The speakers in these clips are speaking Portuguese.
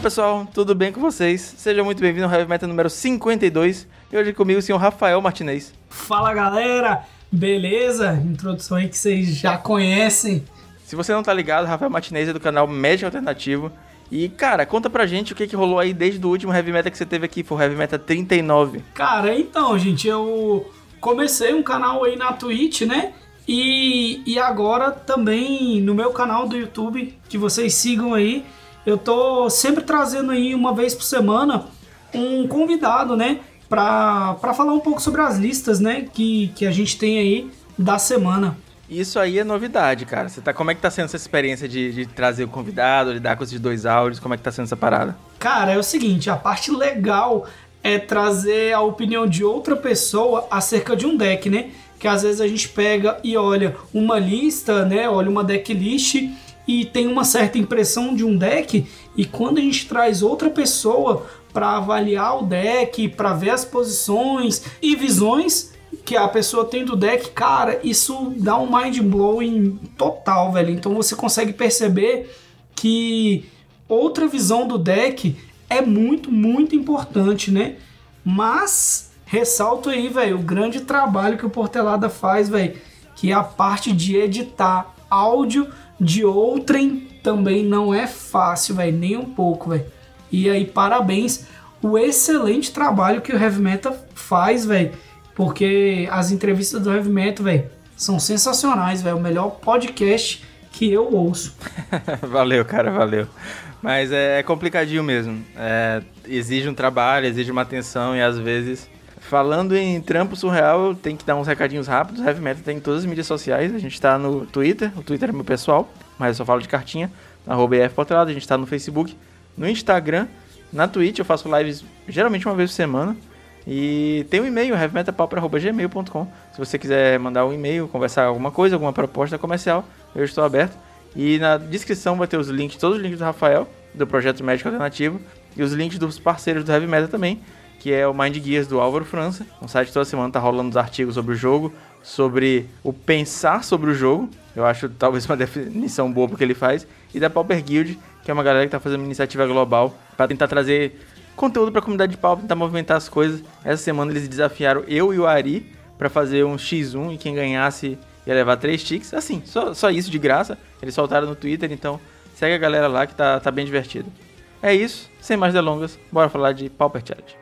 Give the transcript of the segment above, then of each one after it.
Fala pessoal, tudo bem com vocês? Sejam muito bem-vindos ao Heavy Metal número 52 e hoje comigo o senhor Rafael Martinez. Fala galera, beleza? Introdução aí que vocês já conhecem. Se você não tá ligado, Rafael Martinez é do canal Médico Alternativo. E, cara, conta pra gente o que, que rolou aí desde o último Heavy Metal que você teve aqui, foi o Heavy Metal 39. Cara, então, gente, eu comecei um canal aí na Twitch, né? E, e agora também no meu canal do YouTube, que vocês sigam aí, eu tô sempre trazendo aí uma vez por semana um convidado, né? Pra, pra falar um pouco sobre as listas, né? Que, que a gente tem aí da semana. Isso aí é novidade, cara. Você tá, como é que tá sendo essa experiência de, de trazer o convidado, lidar com esses dois áudios? Como é que tá sendo essa parada? Cara, é o seguinte, a parte legal é trazer a opinião de outra pessoa acerca de um deck, né? Que às vezes a gente pega e olha uma lista, né? Olha uma decklist e tem uma certa impressão de um deck e quando a gente traz outra pessoa para avaliar o deck, para ver as posições e visões que a pessoa tem do deck, cara, isso dá um mind blowing total, velho. Então você consegue perceber que outra visão do deck é muito, muito importante, né? Mas ressalto aí, velho, o grande trabalho que o Portelada faz, velho, que é a parte de editar áudio de outrem também não é fácil, velho, nem um pouco, velho. E aí, parabéns o excelente trabalho que o Heavy Metal faz, velho, porque as entrevistas do Heavy Metal, velho, são sensacionais, velho, o melhor podcast que eu ouço. valeu, cara, valeu. Mas é, é complicadinho mesmo. É, exige um trabalho, exige uma atenção e às vezes Falando em trampo surreal, tem que dar uns recadinhos rápidos. Heavy Metal tem em todas as mídias sociais. A gente tá no Twitter, o Twitter é meu pessoal, mas eu só falo de cartinha. Arroba A gente tá no Facebook, no Instagram, na Twitch eu faço lives geralmente uma vez por semana. E tem um e-mail, heavymetalpauper.gmail.com. Se você quiser mandar um e-mail, conversar alguma coisa, alguma proposta comercial, eu estou aberto. E na descrição vai ter os links, todos os links do Rafael, do Projeto Médico Alternativo, e os links dos parceiros do Heavy Metal também que é o Mind Guias do Álvaro França. Um site toda semana tá rolando os artigos sobre o jogo, sobre o pensar sobre o jogo. Eu acho talvez uma definição boa porque ele faz. E da Pauper Guild, que é uma galera que tá fazendo uma iniciativa global para tentar trazer conteúdo para a comunidade de Pauper, tentar movimentar as coisas. Essa semana eles desafiaram eu e o Ari para fazer um X1 e quem ganhasse ia levar três ticks. Assim, só, só isso de graça. Eles soltaram no Twitter, então segue a galera lá que tá, tá bem divertido. É isso, sem mais delongas, bora falar de Pauper Challenge.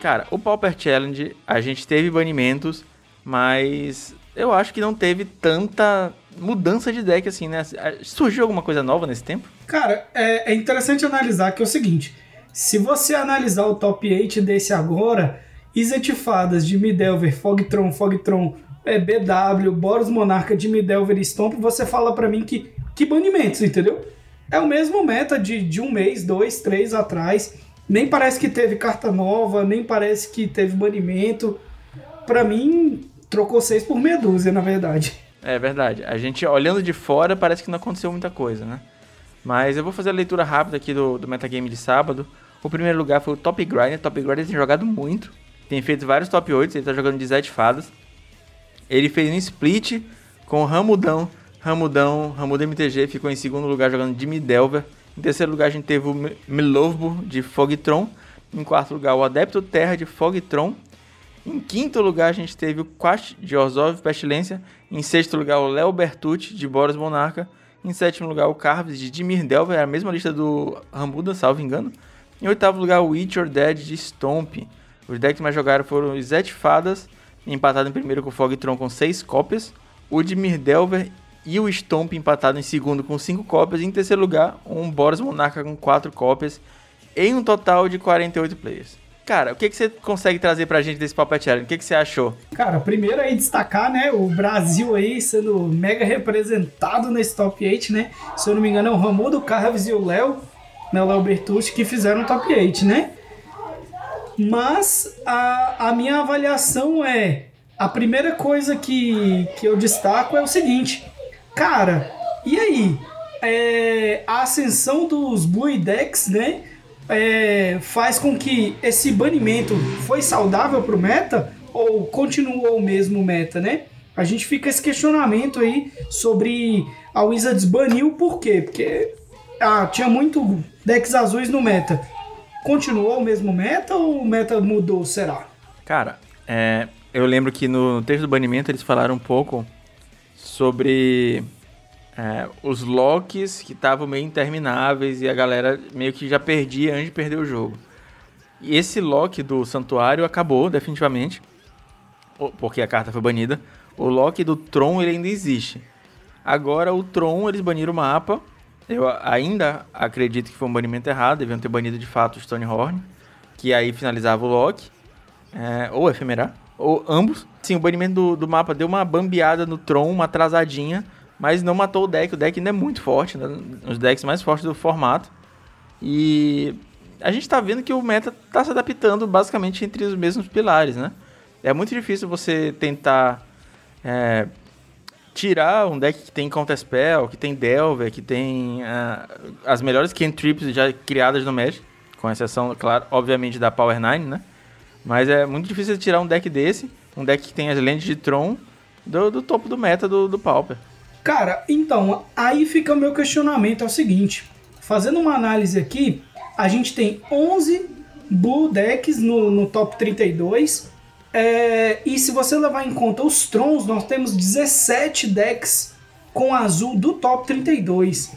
Cara, o Pauper Challenge, a gente teve banimentos, mas eu acho que não teve tanta mudança de deck assim, né? Surgiu alguma coisa nova nesse tempo? Cara, é, é interessante analisar que é o seguinte: se você analisar o top 8 desse agora, Isetifadas de Midelver, Fogtron, Fogtron, é, BW, Boros Monarca de Midelver e Stomp, você fala para mim que, que banimentos, entendeu? É o mesmo meta de, de um mês, dois, três atrás. Nem parece que teve carta nova, nem parece que teve banimento. Para mim, trocou seis por meia dúzia, na verdade. É verdade. A gente, olhando de fora, parece que não aconteceu muita coisa, né? Mas eu vou fazer a leitura rápida aqui do, do metagame de sábado. O primeiro lugar foi o Top Grinder. Top Grinder tem jogado muito. Tem feito vários top 8. Ele tá jogando de Zed Fadas. Ele fez um split com o Ramudão. Ramudão, Ramudão MTG ficou em segundo lugar jogando Jimmy Delver. Em terceiro lugar, a gente teve o Milovbo de Fogtron. Em quarto lugar, o Adepto Terra de Fogtron. Em quinto lugar, a gente teve o Quast de Orzhov Pestilência. Em sexto lugar, o Léo Bertucci de Boros Monarca. Em sétimo lugar, o Carves de Dimir Delver, é a mesma lista do Rambuda, salvo engano. Em oitavo lugar, o Witch Dead de Stomp. Os decks mais jogados foram o Zet Fadas, empatado em primeiro com o Fogtron com seis cópias. O Dimir Delver e o Stomp empatado em segundo com 5 cópias. Em terceiro lugar, um Boros Monarca com 4 cópias, em um total de 48 players. Cara, o que, que você consegue trazer pra gente desse Puppet Challenge? O que, que você achou? Cara, primeiro aí destacar, né, o Brasil aí sendo mega representado nesse top 8, né? Se eu não me engano é o Ramudo, Carves e o Léo, né, o Léo Bertucci, que fizeram o top 8, né? Mas a, a minha avaliação é... A primeira coisa que, que eu destaco é o seguinte Cara, e aí? É, a ascensão dos Blue Decks, né? É, faz com que esse banimento foi saudável pro meta ou continuou o mesmo meta, né? a gente fica esse questionamento aí sobre a Wizards baniu por quê? Porque ah, tinha muito decks azuis no meta. Continuou o mesmo meta ou o meta mudou, será? Cara, é, eu lembro que no texto do banimento eles falaram um pouco sobre é, os locks que estavam meio intermináveis e a galera meio que já perdia antes de perder o jogo. E esse lock do santuário acabou definitivamente, porque a carta foi banida. O lock do Tron ele ainda existe. Agora o Tron eles baniram o mapa. Eu ainda acredito que foi um banimento errado, deviam ter banido de fato o Stonehorn, que aí finalizava o lock, é, ou efemerar, ou ambos. Sim, o banimento do, do mapa deu uma bambeada no Tron, uma atrasadinha, mas não matou o deck. O deck ainda é muito forte, né? um dos decks mais fortes do formato. E a gente tá vendo que o meta tá se adaptando basicamente entre os mesmos pilares, né? É muito difícil você tentar é, tirar um deck que tem Counter Spell, que tem Delver, que tem uh, as melhores cantrips já criadas no Magic, com exceção, claro, obviamente da Power 9, né? Mas é muito difícil tirar um deck desse, um deck que tem as lentes de Tron, do, do topo do meta do, do Pauper. Cara, então, aí fica o meu questionamento, é o seguinte. Fazendo uma análise aqui, a gente tem 11 Blue Decks no, no top 32. É, e se você levar em conta os Trons, nós temos 17 decks com azul do top 32.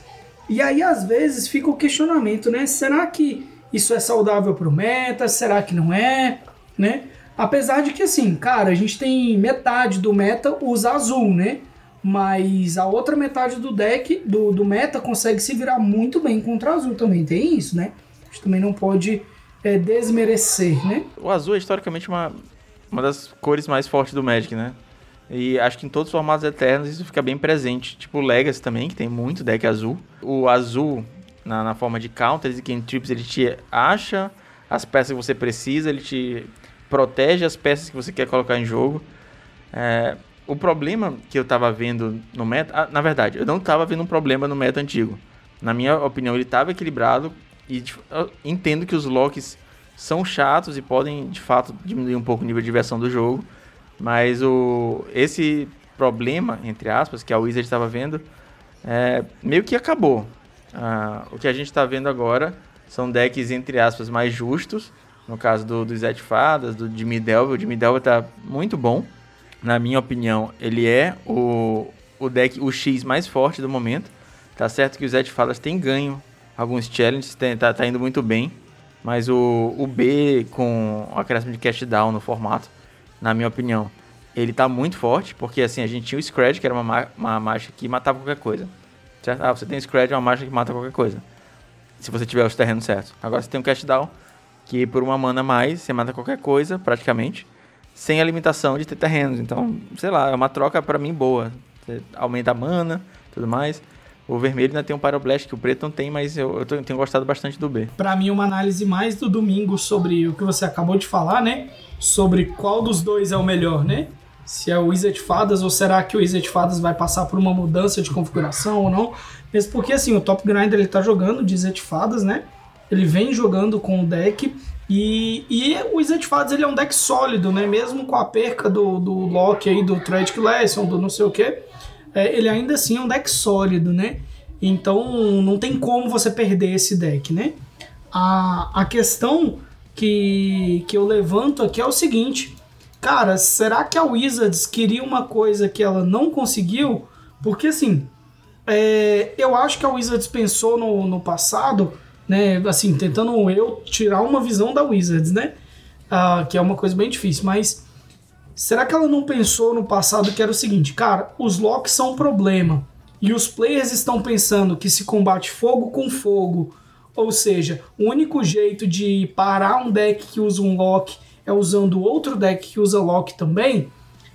E aí, às vezes, fica o questionamento, né? Será que isso é saudável para o meta? Será que não é? Né? Apesar de que, assim, cara, a gente tem metade do meta usa azul, né? Mas a outra metade do deck, do, do meta, consegue se virar muito bem contra azul também. Tem isso, né? A gente também não pode é, desmerecer, né? O azul é historicamente uma, uma das cores mais fortes do Magic, né? E acho que em todos os formatos eternos isso fica bem presente. Tipo o Legacy também, que tem muito deck azul. O azul, na, na forma de counters e cantrips, ele te acha as peças que você precisa, ele te protege as peças que você quer colocar em jogo. É, o problema que eu tava vendo no meta. Ah, na verdade, eu não tava vendo um problema no meta antigo. Na minha opinião, ele tava equilibrado. E eu entendo que os locks são chatos e podem, de fato, diminuir um pouco o nível de diversão do jogo. Mas o, esse problema, entre aspas, que a Wizard estava vendo, é, meio que acabou. Ah, o que a gente está vendo agora são decks, entre aspas, mais justos. No caso do, do Zé Fadas, do Jimmy Delver. O Jimmy Delver está muito bom na minha opinião, ele é o, o deck, o X mais forte do momento. Tá certo que o Zé de Fadas tem ganho alguns challenges, tem, tá, tá indo muito bem. Mas o, o B com o acréscimo de cast down no formato, na minha opinião, ele tá muito forte, porque assim, a gente tinha o Scratch, que era uma, uma marcha que matava qualquer coisa. Certo? Ah, você tem Scratch, é uma marcha que mata qualquer coisa. Se você tiver os terrenos certos. Agora você tem o cast down, que por uma mana a mais, você mata qualquer coisa, praticamente sem a limitação de ter terrenos. Então, sei lá, é uma troca para mim boa. Você aumenta a mana, tudo mais. O vermelho ainda tem um Pyroblast que o preto não tem, mas eu, eu tenho gostado bastante do B. Para mim, uma análise mais do domingo sobre o que você acabou de falar, né? Sobre qual dos dois é o melhor, né? Se é o Wizard Fadas ou será que o Wizard Fadas vai passar por uma mudança de configuração ou não? Mesmo porque, assim, o Top Grinder ele tá jogando de Wizard Fadas, né? Ele vem jogando com o deck e, e o Fadas ele é um deck sólido, né? Mesmo com a perca do, do Loki aí, do Tragic Lesson, do não sei o que, é, ele ainda assim é um deck sólido, né? Então não tem como você perder esse deck, né? A, a questão que, que eu levanto aqui é o seguinte. Cara, será que a Wizards queria uma coisa que ela não conseguiu? Porque assim, é, eu acho que a Wizards pensou no, no passado né? Assim, tentando eu tirar uma visão da Wizards, né? Uh, que é uma coisa bem difícil, mas será que ela não pensou no passado que era o seguinte, cara, os locks são um problema e os players estão pensando que se combate fogo com fogo, ou seja, o único jeito de parar um deck que usa um lock é usando outro deck que usa lock também.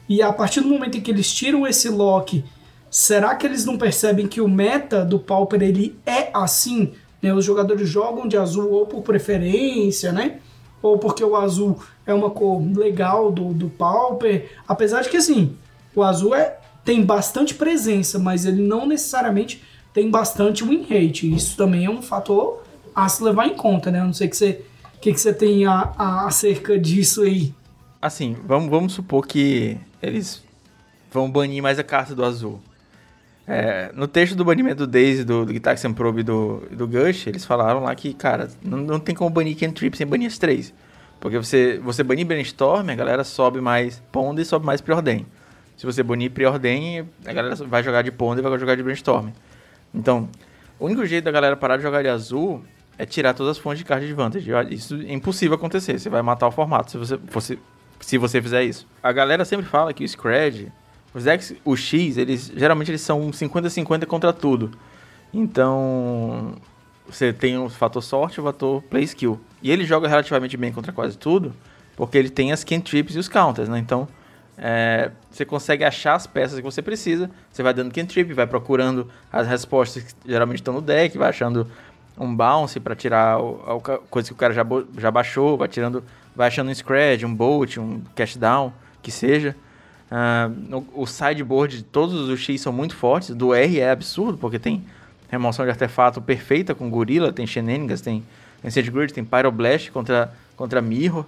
E a partir do momento em que eles tiram esse lock, será que eles não percebem que o meta do Pauper ele é assim? Né? Os jogadores jogam de azul ou por preferência, né? Ou porque o azul é uma cor legal do, do Pauper. Apesar de que, assim, o azul é, tem bastante presença, mas ele não necessariamente tem bastante win rate. Isso também é um fator a se levar em conta, né? Não sei que você, que, que você tem a, a, acerca disso aí. Assim, vamos, vamos supor que eles vão banir mais a carta do azul. É, no texto do banimento do Daisy, do, do Gitaxian Probe e do, do Gush, eles falaram lá que, cara, não, não tem como banir Cantrip sem banir as três. Porque você, você banir Brainstorm, a galera sobe mais Pond e sobe mais Preordain. Se você banir Preordain, a galera vai jogar de Pond e vai jogar de Brainstorm. Então, o único jeito da galera parar de jogar de azul é tirar todas as fontes de card de vantagem. Isso é impossível acontecer. Você vai matar o formato se você, se você fizer isso. A galera sempre fala que o Scred, os decks, o X, eles geralmente eles são 50-50 contra tudo. Então, você tem o fator sorte e o fator play skill. E ele joga relativamente bem contra quase tudo, porque ele tem as cantrips e os counters, né? Então, é, você consegue achar as peças que você precisa, você vai dando cantrip, vai procurando as respostas que geralmente estão no deck, vai achando um bounce para tirar a coisa que o cara já, já baixou, vai tirando, vai achando um scratch, um bolt, um cash down, que seja. Uh, o sideboard de todos os X são muito fortes, do R é absurdo, porque tem remoção de artefato perfeita com gorila, tem Shenanigans, tem Ancient Grid, tem Pyroblast contra, contra Mirror.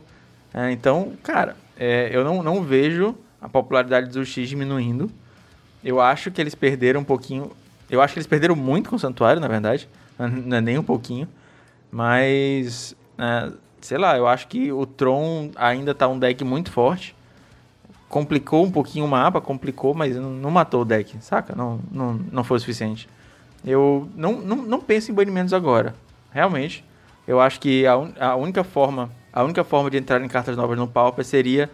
Uh, então, cara, é, eu não, não vejo a popularidade dos X diminuindo. Eu acho que eles perderam um pouquinho. Eu acho que eles perderam muito com o Santuário, na verdade. Não é nem um pouquinho. Mas, é, sei lá, eu acho que o Tron ainda tá um deck muito forte. Complicou um pouquinho o mapa, complicou, mas não, não matou o deck, saca? Não, não, não foi o suficiente. Eu não, não, não penso em banimentos agora. Realmente. Eu acho que a, un, a única forma a única forma de entrar em cartas novas no Pauper seria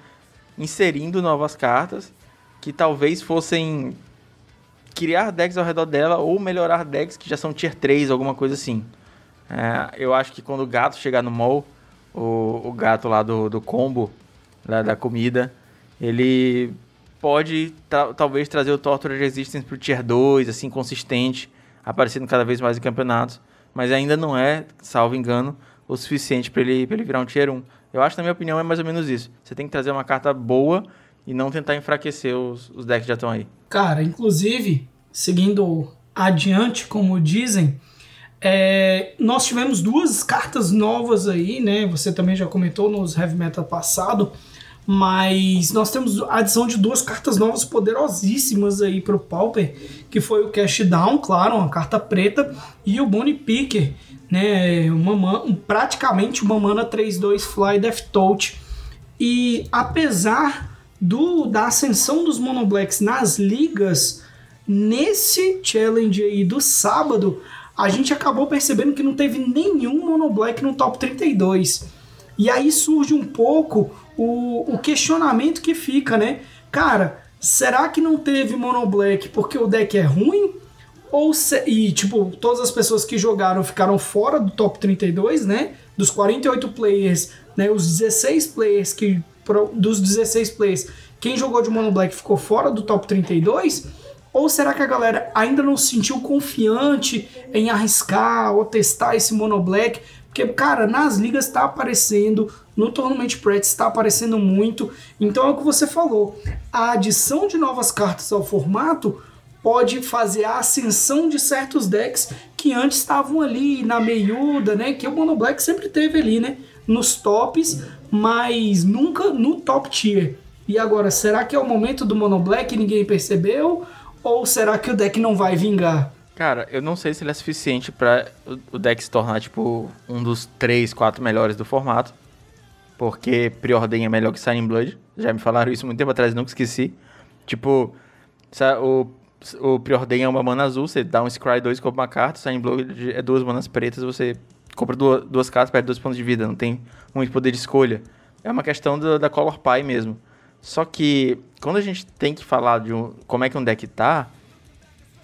inserindo novas cartas que talvez fossem criar decks ao redor dela ou melhorar decks que já são tier 3, alguma coisa assim. É, eu acho que quando o gato chegar no mall, o, o gato lá do, do combo, lá da comida, ele pode talvez trazer o Torture Resistance pro tier 2, assim, consistente, aparecendo cada vez mais em campeonatos, mas ainda não é, salvo engano, o suficiente para ele, ele virar um tier 1. Eu acho, na minha opinião, é mais ou menos isso. Você tem que trazer uma carta boa e não tentar enfraquecer os, os decks que já estão aí. Cara, inclusive, seguindo adiante, como dizem, é, nós tivemos duas cartas novas aí, né? Você também já comentou nos Heavy Metal passado, mas nós temos a adição de duas cartas novas poderosíssimas aí para o Pauper, que foi o Cash Down, claro, uma carta preta, e o Bonnie Picker, né? Uma, praticamente uma mana 3-2 Fly Death Touch. E apesar do, da ascensão dos Monoblacks nas ligas, nesse challenge aí do sábado, a gente acabou percebendo que não teve nenhum Monoblack no top 32. E aí surge um pouco o, o questionamento que fica, né? Cara, será que não teve Monoblack porque o deck é ruim? Ou se, e, tipo, todas as pessoas que jogaram ficaram fora do top 32, né? Dos 48 players, né? Os 16 players que. Dos 16 players, quem jogou de Mono Black ficou fora do top 32? Ou será que a galera ainda não se sentiu confiante em arriscar ou testar esse Mono Black? Porque, cara, nas ligas está aparecendo, no Tournament Practice está aparecendo muito. Então é o que você falou. A adição de novas cartas ao formato pode fazer a ascensão de certos decks que antes estavam ali na meiuda, né? Que o Mono Black sempre teve ali, né? Nos tops, mas nunca no top tier. E agora, será que é o momento do Mono Black e ninguém percebeu? Ou será que o deck não vai vingar? Cara, eu não sei se ele é suficiente para o deck se tornar, tipo, um dos 3, 4 melhores do formato. Porque Preordem é melhor que Signing Blood. Já me falaram isso muito tempo atrás, nunca esqueci. Tipo, o o Preordain é uma mana azul, você dá um Scry 2 e compra uma carta, Sign Blood é duas manas pretas, você compra duas, duas cartas, perde dois pontos de vida, não tem muito poder de escolha. É uma questão do, da Color Pie mesmo. Só que quando a gente tem que falar de um, como é que um deck tá,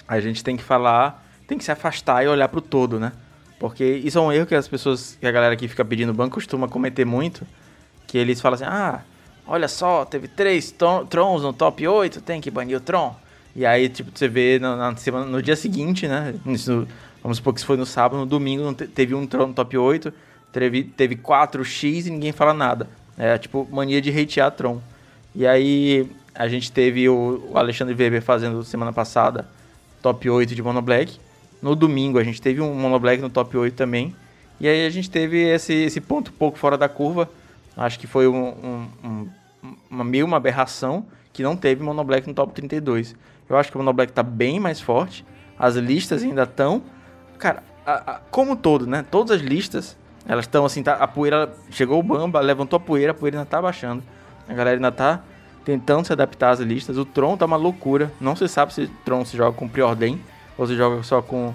a gente tem que falar, tem que se afastar e olhar pro todo, né? Porque isso é um erro que as pessoas, que a galera que fica pedindo banco costuma cometer muito, que eles falam assim, ah, olha só, teve três Trons no top 8, tem que banir o Tron. E aí, tipo, você vê no, na semana, no dia seguinte, né? Vamos supor que isso foi no sábado, no domingo teve um no top 8, teve, teve 4x e ninguém fala nada. É tipo mania de hatear Tron. E aí a gente teve o, o Alexandre Weber fazendo semana passada top 8 de Mono Black. No domingo a gente teve um Mono Black no top 8 também. E aí a gente teve esse, esse ponto um pouco fora da curva. Acho que foi um, um, um, uma, meio uma aberração que não teve Monoblack no top 32. Eu acho que o Monoblack tá bem mais forte, as listas ainda estão. Cara, a, a, como todo, né? Todas as listas, elas estão assim, tá, a poeira. Chegou o Bamba, levantou a poeira, a poeira ainda tá baixando. A galera ainda tá tentando se adaptar às listas. O Tron tá uma loucura. Não se sabe se Tron se joga com preordem ou se joga só com,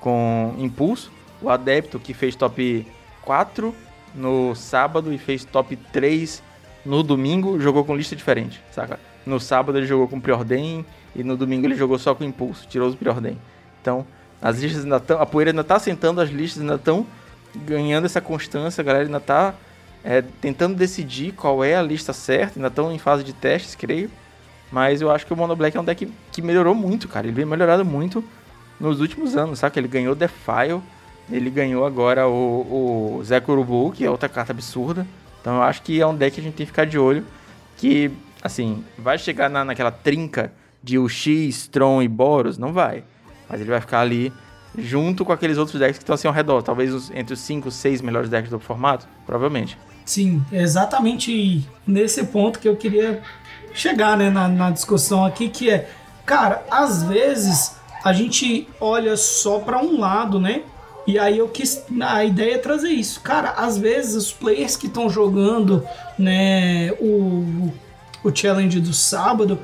com impulso. O Adepto, que fez top 4 no sábado e fez top 3 no domingo, jogou com lista diferente, saca? No sábado ele jogou com preordem e no domingo ele jogou só com impulso, tirou os preordem. Então, as listas ainda estão. A poeira ainda tá sentando, as listas ainda estão ganhando essa constância, a galera ainda tá é, tentando decidir qual é a lista certa, ainda estão em fase de testes, creio. Mas eu acho que o Mono Black é um deck que melhorou muito, cara. Ele vem melhorado muito nos últimos anos, sabe? Ele ganhou Defile, ele ganhou agora o, o Zé que é outra carta absurda. Então eu acho que é um deck que a gente tem que ficar de olho. Que, assim, vai chegar na, naquela trinca de UX, Tron e Boros? Não vai. Mas ele vai ficar ali junto com aqueles outros decks que estão assim ao redor. Talvez entre os 5, 6 melhores decks do formato, provavelmente. Sim, exatamente nesse ponto que eu queria chegar né, na, na discussão aqui, que é, cara, às vezes a gente olha só para um lado, né? E aí eu quis. A ideia é trazer isso. Cara, às vezes os players que estão jogando né, o, o challenge do sábado,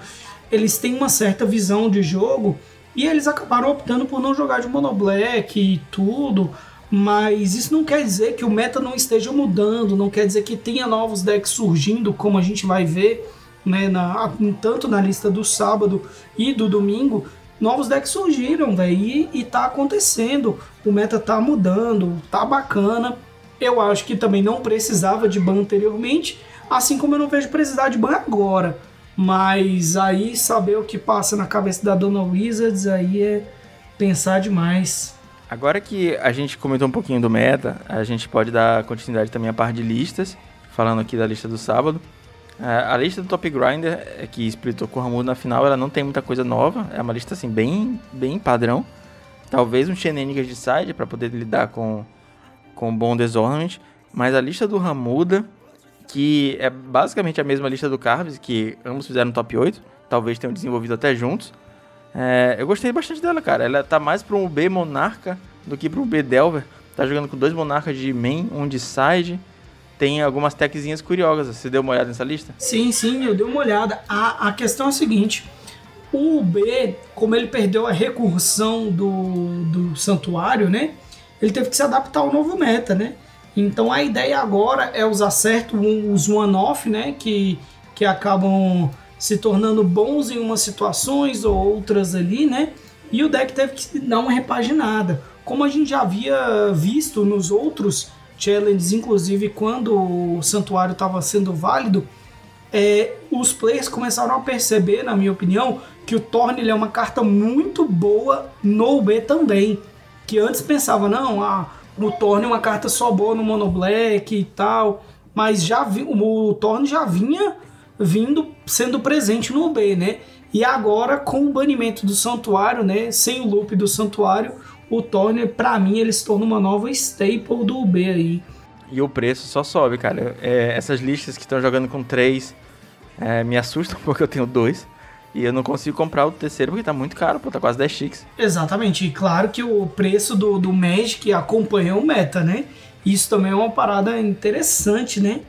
eles têm uma certa visão de jogo e eles acabaram optando por não jogar de monoblack e tudo. Mas isso não quer dizer que o meta não esteja mudando, não quer dizer que tenha novos decks surgindo, como a gente vai ver né, na, tanto na lista do sábado e do domingo. Novos decks surgiram, velho, e, e tá acontecendo. O meta tá mudando, tá bacana. Eu acho que também não precisava de ban anteriormente, assim como eu não vejo precisar de ban agora. Mas aí saber o que passa na cabeça da Dona Wizards aí é pensar demais. Agora que a gente comentou um pouquinho do meta, a gente pode dar continuidade também à parte de listas, falando aqui da lista do sábado. É, a lista do Top Grinder, é que splitou com o Ramudo na final, ela não tem muita coisa nova, é uma lista assim bem, bem padrão. Talvez um Shenanigans de side para poder lidar com, com bom Ornament, mas a lista do Ramuda que é basicamente a mesma lista do Carves, que ambos fizeram top 8, talvez tenham desenvolvido até juntos. É, eu gostei bastante dela, cara. Ela tá mais para um B Monarca do que um B Delver. Tá jogando com dois Monarcas de main, um de side. Tem algumas techzinhas curiosas. Você deu uma olhada nessa lista? Sim, sim, eu dei uma olhada. A, a questão é a seguinte: o B, como ele perdeu a recursão do, do santuário, né? Ele teve que se adaptar ao novo meta, né? Então a ideia agora é usar certo os one-off, né? Que, que acabam se tornando bons em umas situações ou outras ali, né? E o deck teve que dar uma repaginada. Como a gente já havia visto nos outros challenges, inclusive quando o santuário estava sendo válido, é, os players começaram a perceber, na minha opinião, que o Torn é uma carta muito boa no B também. Que antes pensava, não, ah, o Torne uma carta só boa no Mono Black e tal, mas já vi, o Torne já vinha vindo sendo presente no B, né? E agora com o banimento do Santuário, né, sem o loop do Santuário, o Torne para mim ele se torna uma nova staple do B aí. E o preço só sobe, cara. É, essas listas que estão jogando com três é, me assustam porque eu tenho dois. E eu não consigo comprar o terceiro porque tá muito caro, pô, tá quase 10 chiques. Exatamente, e claro que o preço do, do Magic acompanha o meta, né? Isso também é uma parada interessante, né?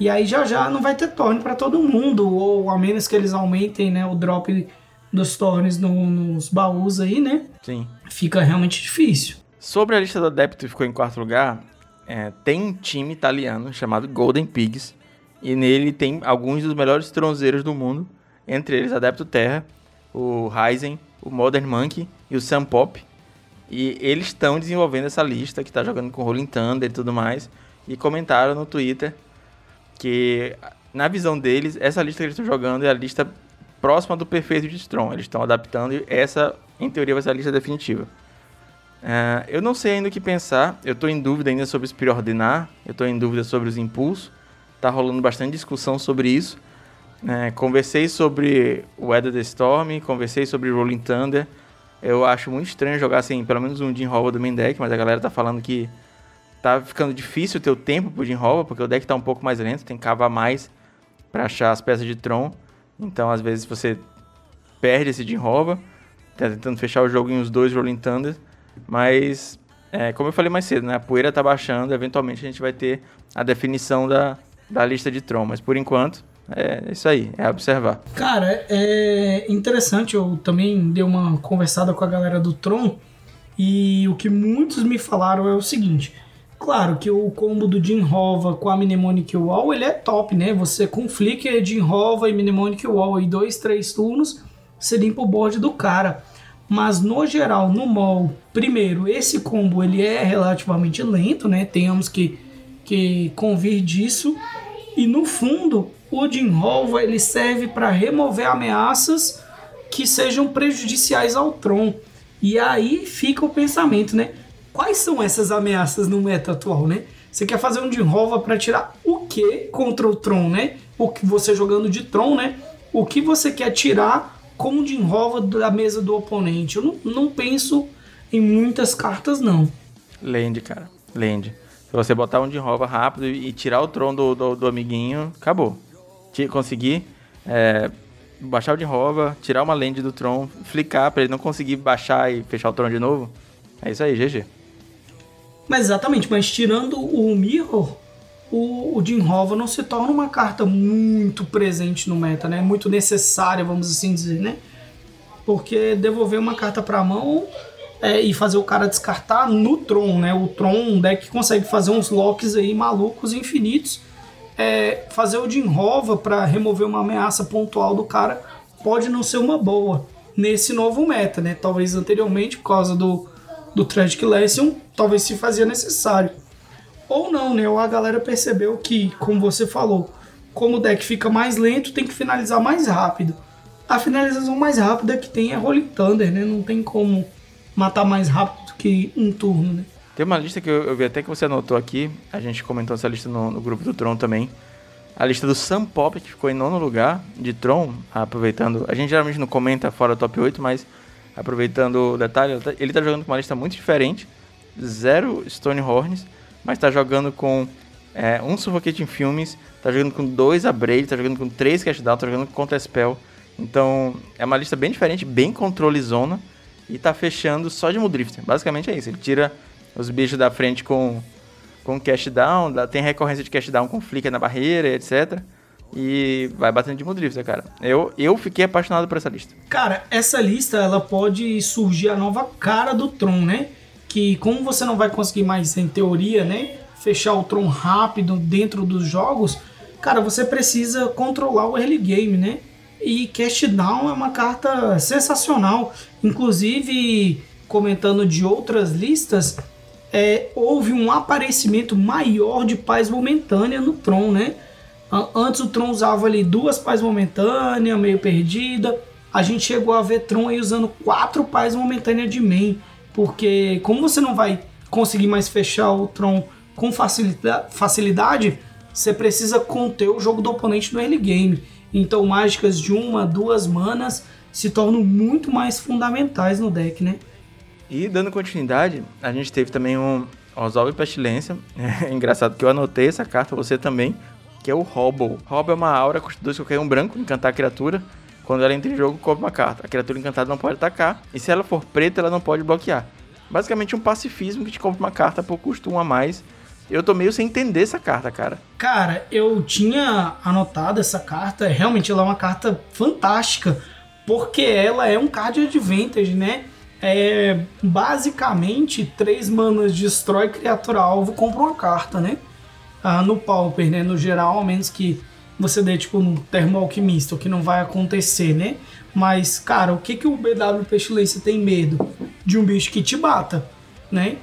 E aí já já não vai ter torne para todo mundo, ou a menos que eles aumentem né, o drop dos tornes no, nos baús aí, né? Sim. Fica realmente difícil. Sobre a lista do adepto que ficou em quarto lugar, é, tem um time italiano chamado Golden Pigs, e nele tem alguns dos melhores tronzeiros do mundo, entre eles Adepto Terra, o Ryzen, o Modern Monkey e o Sam Pop. E eles estão desenvolvendo essa lista que está jogando com Rolling Thunder e tudo mais. E comentaram no Twitter que, na visão deles, essa lista que eles estão jogando é a lista próxima do perfeito de Strong. Eles estão adaptando e essa, em teoria, vai ser a lista definitiva. Uh, eu não sei ainda o que pensar. Eu estou em dúvida ainda sobre se preordenar. Eu estou em dúvida sobre os impulsos. Tá rolando bastante discussão sobre isso. É, conversei sobre Weather the Storm, conversei sobre Rolling Thunder. Eu acho muito estranho jogar assim, pelo menos um Jim Hova do main deck, mas a galera tá falando que tá ficando difícil o tempo pro Jim Hova, porque o deck tá um pouco mais lento, tem que cavar mais para achar as peças de Tron. Então, às vezes, você perde esse Jinrova, tá tentando fechar o jogo em uns dois Rolling Thunder, mas, é, como eu falei mais cedo, né, a poeira tá baixando, eventualmente a gente vai ter a definição da, da lista de Tron, mas por enquanto é isso aí, é observar. Cara, é interessante, eu também dei uma conversada com a galera do Tron e o que muitos me falaram é o seguinte. Claro que o combo do Hova com a Mnemonic Wall ele é top, né? Você com Flicker, Jin Hova e Mnemonic Wall aí dois, três turnos, você limpa o board do cara. Mas no geral, no mall, primeiro, esse combo ele é relativamente lento, né? Temos que, que convir disso. E no fundo, o Jinhova ele serve para remover ameaças que sejam prejudiciais ao Tron. E aí fica o pensamento, né? Quais são essas ameaças no meta atual, né? Você quer fazer um Jinhova para tirar o que contra o Tron, né? O que você jogando de Tron, né? O que você quer tirar com o Jinhova da mesa do oponente? Eu não, não penso em muitas cartas, não. Land, cara. Land. Se você botar um Jinhova rápido e tirar o Tron do, do, do amiguinho, acabou conseguir é, baixar o de Rova, tirar uma land do Tron, flicar para ele não conseguir baixar e fechar o Tron de novo. É isso aí, GG. Mas exatamente, mas tirando o Mirror, o, o Jim Hova não se torna uma carta muito presente no meta, né? Muito necessária, vamos assim dizer, né? Porque devolver uma carta para a mão é, e fazer o cara descartar no Tron, né? O Tron, um deck que consegue fazer uns locks aí malucos infinitos é, fazer o Jinrova para remover uma ameaça pontual do cara pode não ser uma boa nesse novo meta, né? Talvez anteriormente, por causa do, do Tragic Lesson, talvez se fazia necessário. Ou não, né? Ou a galera percebeu que, como você falou, como o deck fica mais lento, tem que finalizar mais rápido. A finalização mais rápida que tem é Rolling Thunder, né? Não tem como matar mais rápido que um turno, né? Tem uma lista que eu, eu, vi até que você anotou aqui, a gente comentou essa lista no, no grupo do Tron também. A lista do Sam Pop, que ficou em nono lugar de Tron, aproveitando. A gente geralmente não comenta fora top 8, mas aproveitando o detalhe, ele tá jogando com uma lista muito diferente. Zero Stonehorns, mas tá jogando com é, um Suffocating Filmes, tá jogando com dois Abrade, tá jogando com três Cashdown, tá jogando com Spell. Então é uma lista bem diferente, bem controle zona. E tá fechando só de Mudrifter. Basicamente é isso. Ele tira os bichos da frente com, com cash down, tem recorrência de cash down com flicker na barreira, etc. E vai batendo de Mudrifter, cara. Eu, eu fiquei apaixonado por essa lista. Cara, essa lista ela pode surgir a nova cara do Tron, né? Que como você não vai conseguir mais, em teoria, né? Fechar o Tron rápido dentro dos jogos, cara, você precisa controlar o early game, né? E Cash Down é uma carta sensacional. Inclusive, comentando de outras listas, é, houve um aparecimento maior de paz momentânea no Tron, né? Antes o Tron usava ali duas paz momentâneas, meio perdida. A gente chegou a ver Tron aí usando quatro paz momentâneas de main. Porque como você não vai conseguir mais fechar o Tron com facilidade, você precisa conter o jogo do oponente no early game. Então mágicas de uma, duas manas se tornam muito mais fundamentais no deck, né? E dando continuidade, a gente teve também um Resolve Pestilência. É engraçado que eu anotei essa carta, você também, que é o Hobble. Hobble é uma aura, custa 2 qualquer um branco, encantar a criatura. Quando ela entra em jogo, compra uma carta. A criatura encantada não pode atacar, e se ela for preta, ela não pode bloquear. Basicamente um pacifismo que te compra uma carta por custo 1 a mais. Eu tô meio sem entender essa carta, cara. Cara, eu tinha anotado essa carta, realmente ela é uma carta fantástica, porque ela é um card advantage, né? é basicamente três manas destrói criatura alvo, compra uma carta, né? Ah, no Pauper, né? No geral, ao menos que você dê tipo um termo alquimista, o que não vai acontecer, né? Mas, cara, o que, que o BW Pestilência tem medo? De um bicho que te bata, né?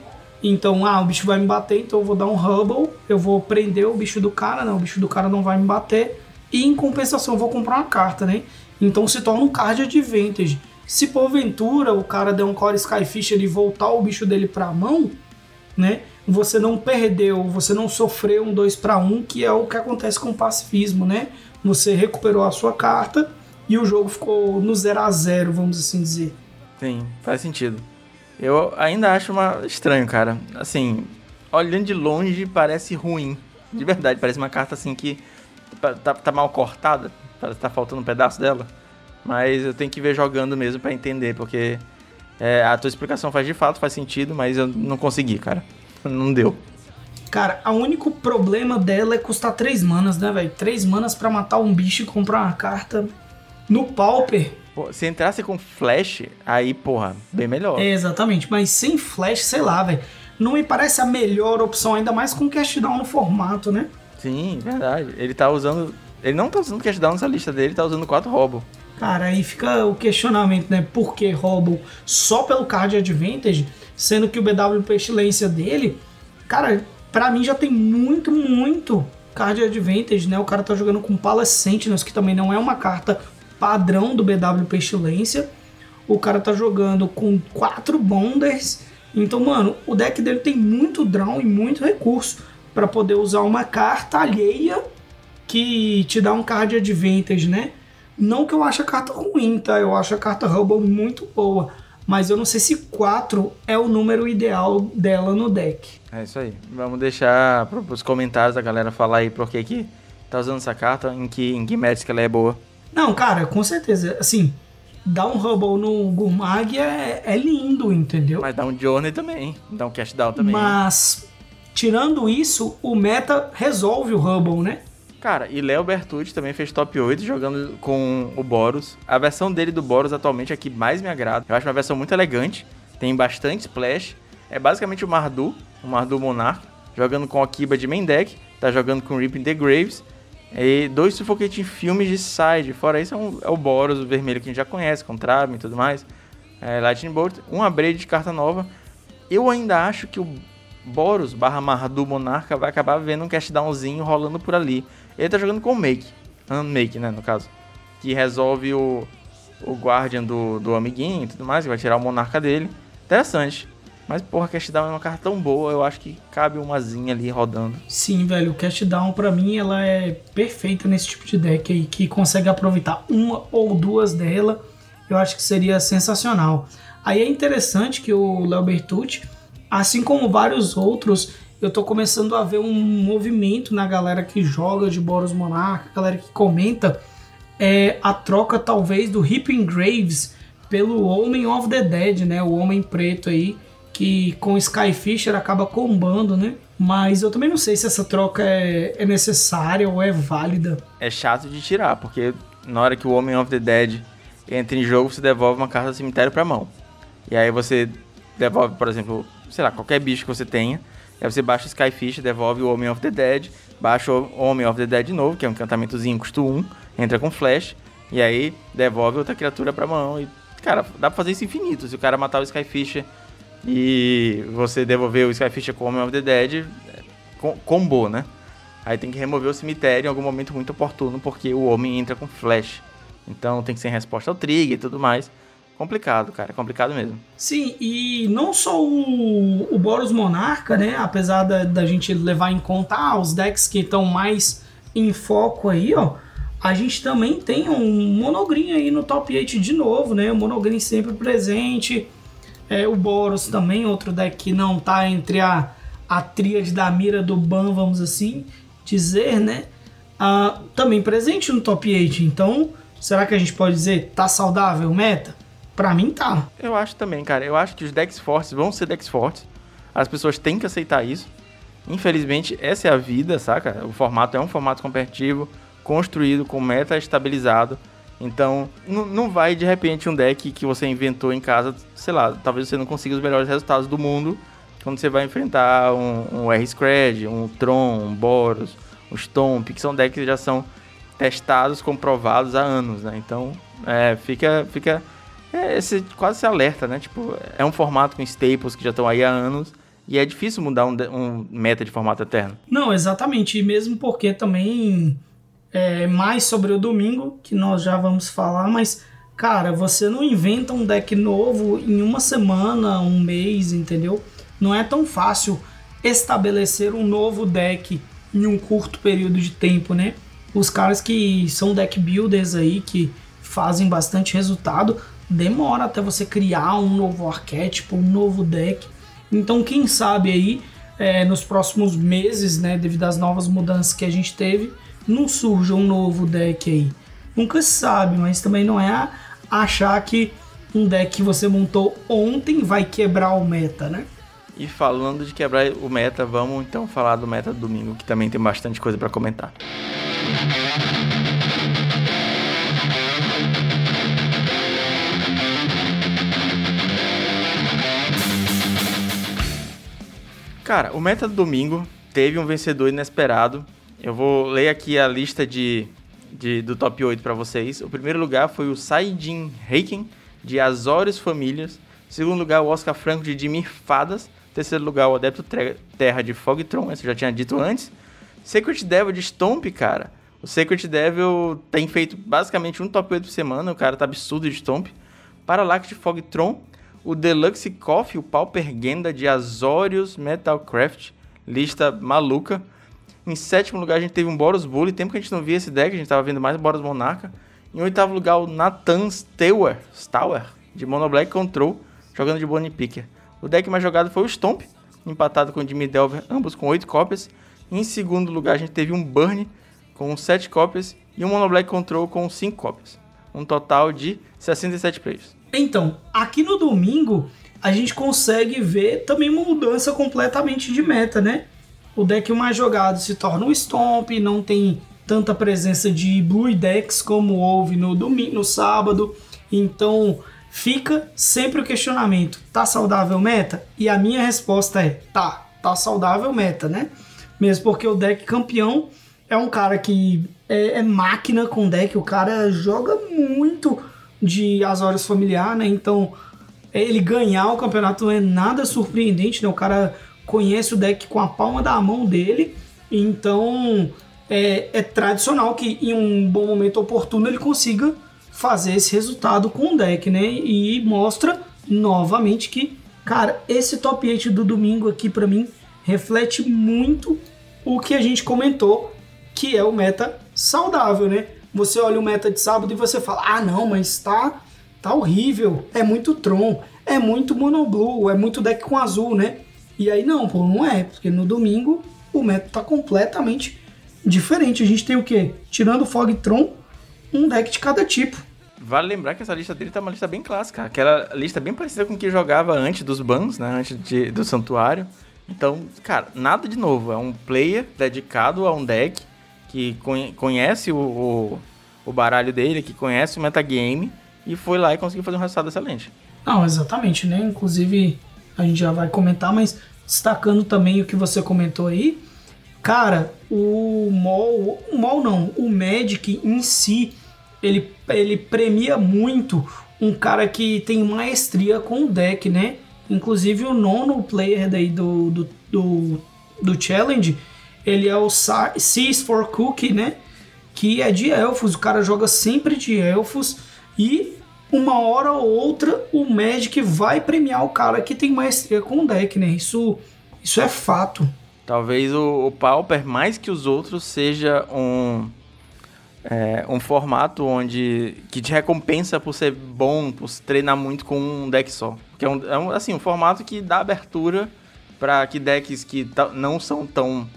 Então, ah, o bicho vai me bater, então eu vou dar um Hubble, eu vou prender o bicho do cara, não, o bicho do cara não vai me bater, e em compensação eu vou comprar uma carta, né? Então se torna um card advantage. Se porventura o cara der um Core Skyfish e voltar o bicho dele pra mão, né? Você não perdeu, você não sofreu um 2 para 1, que é o que acontece com o pacifismo, né? Você recuperou a sua carta e o jogo ficou no 0 a 0 vamos assim dizer. Sim, faz sentido. Eu ainda acho uma... estranho, cara. Assim, olhando de longe parece ruim. De verdade, parece uma carta assim que tá, tá mal cortada, que tá faltando um pedaço dela. Mas eu tenho que ver jogando mesmo para entender, porque é, a tua explicação faz de fato, faz sentido, mas eu não consegui, cara. Não deu. Cara, o único problema dela é custar 3 manas, né, velho? 3 manas para matar um bicho e comprar uma carta no Pauper. Pô, se entrasse com flash, aí, porra, bem melhor. É, exatamente, mas sem flash, sei lá, velho. Não me parece a melhor opção, ainda mais com cast down no formato, né? Sim, verdade. Ele tá usando. Ele não tá usando cast down nessa lista dele, tá usando 4 robo. Cara, aí fica o questionamento, né? Por que robo só pelo card advantage, sendo que o BW Pestilência dele, cara, para mim já tem muito, muito card advantage, né? O cara tá jogando com Palace Sentinels, que também não é uma carta padrão do BW Pestilência. O cara tá jogando com quatro Bonders. Então, mano, o deck dele tem muito draw e muito recurso para poder usar uma carta alheia que te dá um card advantage, né? Não que eu ache a carta ruim, tá? Eu acho a carta Hubble muito boa mas eu não sei se 4 é o número ideal dela no deck. É isso aí. Vamos deixar para os comentários da galera falar aí por que que tá usando essa carta, em que, em que match que ela é boa. Não, cara, com certeza. Assim, dar um Hubble no Gurmag é, é lindo, entendeu? Mas dá um Journey também, dá um Cash Down também. Mas, tirando isso, o meta resolve o Hubble, né? Cara, e Léo Bertucci também fez top 8 jogando com o Boros. A versão dele do Boros atualmente é a que mais me agrada. Eu acho uma versão muito elegante, tem bastante splash. É basicamente o Mardu, o Mardu Monarch, jogando com a Kiba de main deck, tá jogando com Ripping the Graves. E dois Suffocating filmes de side. Fora isso, é, um, é o Boros, o vermelho que a gente já conhece, com Traben e tudo mais. É, Lightning Bolt, um upgrade de carta nova. Eu ainda acho que o Boros barra Mardu Monarca vai acabar vendo um cashdownzinho rolando por ali. Ele tá jogando com o Make. Unmake, né, no caso. Que resolve o, o Guardian do, do amiguinho e tudo mais, que vai tirar o Monarca dele. Interessante. Mas, porra, Cashdown é uma carta tão boa, eu acho que cabe umazinha ali rodando. Sim, velho, o Cashdown pra mim ela é perfeita nesse tipo de deck aí, que consegue aproveitar uma ou duas dela, eu acho que seria sensacional. Aí é interessante que o Léo Bertucci, assim como vários outros, eu tô começando a ver um movimento na galera que joga de Boros Monarca, galera que comenta é a troca talvez do Ripping Graves pelo Homem of the Dead, né? O Homem Preto aí, que com Skyfisher acaba combando, né? Mas eu também não sei se essa troca é, é necessária ou é válida. É chato de tirar, porque na hora que o Homem of the Dead entra em jogo, você devolve uma carta do cemitério pra mão. E aí você devolve, por exemplo, sei lá, qualquer bicho que você tenha Aí você baixa Skyfish, devolve o Homem of the Dead, baixa o Homem of the Dead de novo, que é um encantamentozinho custo 1, entra com flash, e aí devolve outra criatura pra mão. E, cara, dá pra fazer isso infinito. Se o cara matar o Skyfish e você devolver o Skyfish com o Homem of the Dead, é, combo, né? Aí tem que remover o cemitério em algum momento muito oportuno, porque o homem entra com flash. Então tem que ser em resposta ao trigger e tudo mais complicado, cara. É complicado mesmo. Sim, e não só o, o Boros Monarca, né? Apesar da, da gente levar em conta ah, os decks que estão mais em foco aí, ó. A gente também tem um Monogreen aí no top 8 de novo, né? O Monogreen sempre presente. É, o Boros também, outro deck que não tá entre a, a tríade da mira do Ban, vamos assim dizer, né? Ah, também presente no top 8. Então, será que a gente pode dizer tá saudável meta? Pra mim tá. Eu acho também, cara. Eu acho que os decks fortes vão ser decks fortes. As pessoas têm que aceitar isso. Infelizmente, essa é a vida, saca? O formato é um formato competitivo, construído com meta estabilizado. Então, não vai de repente um deck que você inventou em casa, sei lá, talvez você não consiga os melhores resultados do mundo quando você vai enfrentar um, um R-Scred, um Tron, um Boros, um Stomp, que são decks que já são testados, comprovados há anos, né? Então, é, fica, fica é esse, quase se alerta, né? Tipo, é um formato com staples que já estão aí há anos. E é difícil mudar um, um meta de formato eterno. Não, exatamente. E mesmo porque também é mais sobre o domingo, que nós já vamos falar, mas, cara, você não inventa um deck novo em uma semana, um mês, entendeu? Não é tão fácil estabelecer um novo deck em um curto período de tempo, né? Os caras que são deck builders aí, que fazem bastante resultado, demora até você criar um novo arquétipo, um novo deck. Então, quem sabe aí, é, nos próximos meses, né, devido às novas mudanças que a gente teve, não surja um novo deck aí. Nunca se sabe, mas também não é achar que um deck que você montou ontem vai quebrar o meta, né? E falando de quebrar o meta, vamos então falar do meta do domingo, que também tem bastante coisa para comentar. Cara, o meta do domingo teve um vencedor inesperado. Eu vou ler aqui a lista de, de do top 8 para vocês. O primeiro lugar foi o Saidin Heiken, de Azores Famílias. Segundo lugar, o Oscar Franco, de Dimir Fadas. Terceiro lugar, o Adepto Terra, de Fogtron, esse eu já tinha dito antes. Secret Devil, de Stomp, cara. O Secret Devil tem feito basicamente um top 8 por semana. O cara tá absurdo de Stomp. Parallax, de Fogtron o Deluxe Coffee, o Pauper Genda de Azorius Metalcraft, lista maluca. Em sétimo lugar a gente teve um Boros Bully, tempo que a gente não via esse deck, a gente tava vendo mais Boros Monarca. Em oitavo lugar o Nathan Stower, Stower de Mono Black Control, jogando de Bonnie Picker. O deck mais jogado foi o Stomp, empatado com o Jimmy Delver, ambos com 8 cópias. Em segundo lugar a gente teve um Burn com 7 cópias e um Mono Black Control com 5 cópias. Um total de 67 players. Então, aqui no domingo, a gente consegue ver também uma mudança completamente de meta, né? O deck mais jogado se torna o Stomp, não tem tanta presença de Blue Decks como houve no domingo, no sábado. Então, fica sempre o questionamento: tá saudável meta? E a minha resposta é: tá, tá saudável meta, né? Mesmo porque o deck campeão é um cara que é, é máquina com deck, o cara joga muito de Azores familiar, né? Então, ele ganhar o campeonato não é nada surpreendente, né? O cara conhece o deck com a palma da mão dele, então é, é tradicional que em um bom momento oportuno ele consiga fazer esse resultado com o deck, né? E mostra novamente que, cara, esse top 8 do domingo aqui para mim reflete muito o que a gente comentou, que é o meta saudável, né? Você olha o meta de sábado e você fala: ah, não, mas tá, tá horrível. É muito Tron, é muito Monoblue, é muito deck com azul, né? E aí, não, pô, não é, porque no domingo o meta tá completamente diferente. A gente tem o quê? Tirando o Fog Tron, um deck de cada tipo. Vale lembrar que essa lista dele tá uma lista bem clássica. Aquela lista bem parecida com que jogava antes dos bans, né? Antes de, do Santuário. Então, cara, nada de novo. É um player dedicado a um deck que conhece o, o, o baralho dele, que conhece o metagame e foi lá e conseguiu fazer um resultado excelente. Não, exatamente, né? Inclusive, a gente já vai comentar, mas destacando também o que você comentou aí, cara, o Mol, o Mol não, o Magic em si, ele, ele premia muito um cara que tem maestria com o deck, né? Inclusive o nono player daí do, do, do, do Challenge, ele é o Seas for Cookie, né? Que é de elfos, o cara joga sempre de elfos e uma hora ou outra o Magic vai premiar o cara que tem maestria com o deck, né? Isso, isso é fato. Talvez o, o Pauper, mais que os outros, seja um, é, um formato onde que te recompensa por ser bom, por treinar muito com um deck só. Que é, um, é um, assim, um formato que dá abertura para que decks que não são tão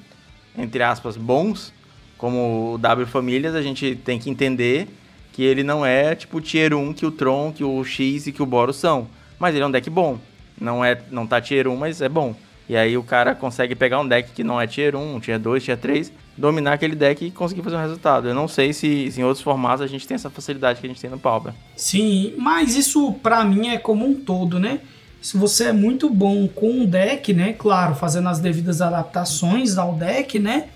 entre aspas, bons, como o W Famílias, a gente tem que entender que ele não é tipo o Tier 1 que o Tron, que o X e que o Boros são. Mas ele é um deck bom. Não é não tá Tier 1, mas é bom. E aí o cara consegue pegar um deck que não é Tier 1, Tier 2, Tier 3, dominar aquele deck e conseguir fazer um resultado. Eu não sei se, se em outros formatos a gente tem essa facilidade que a gente tem no Pauper. Sim, mas isso para mim é como um todo, né? Se você é muito bom com um deck, né? Claro, fazendo as devidas adaptações ao deck, né?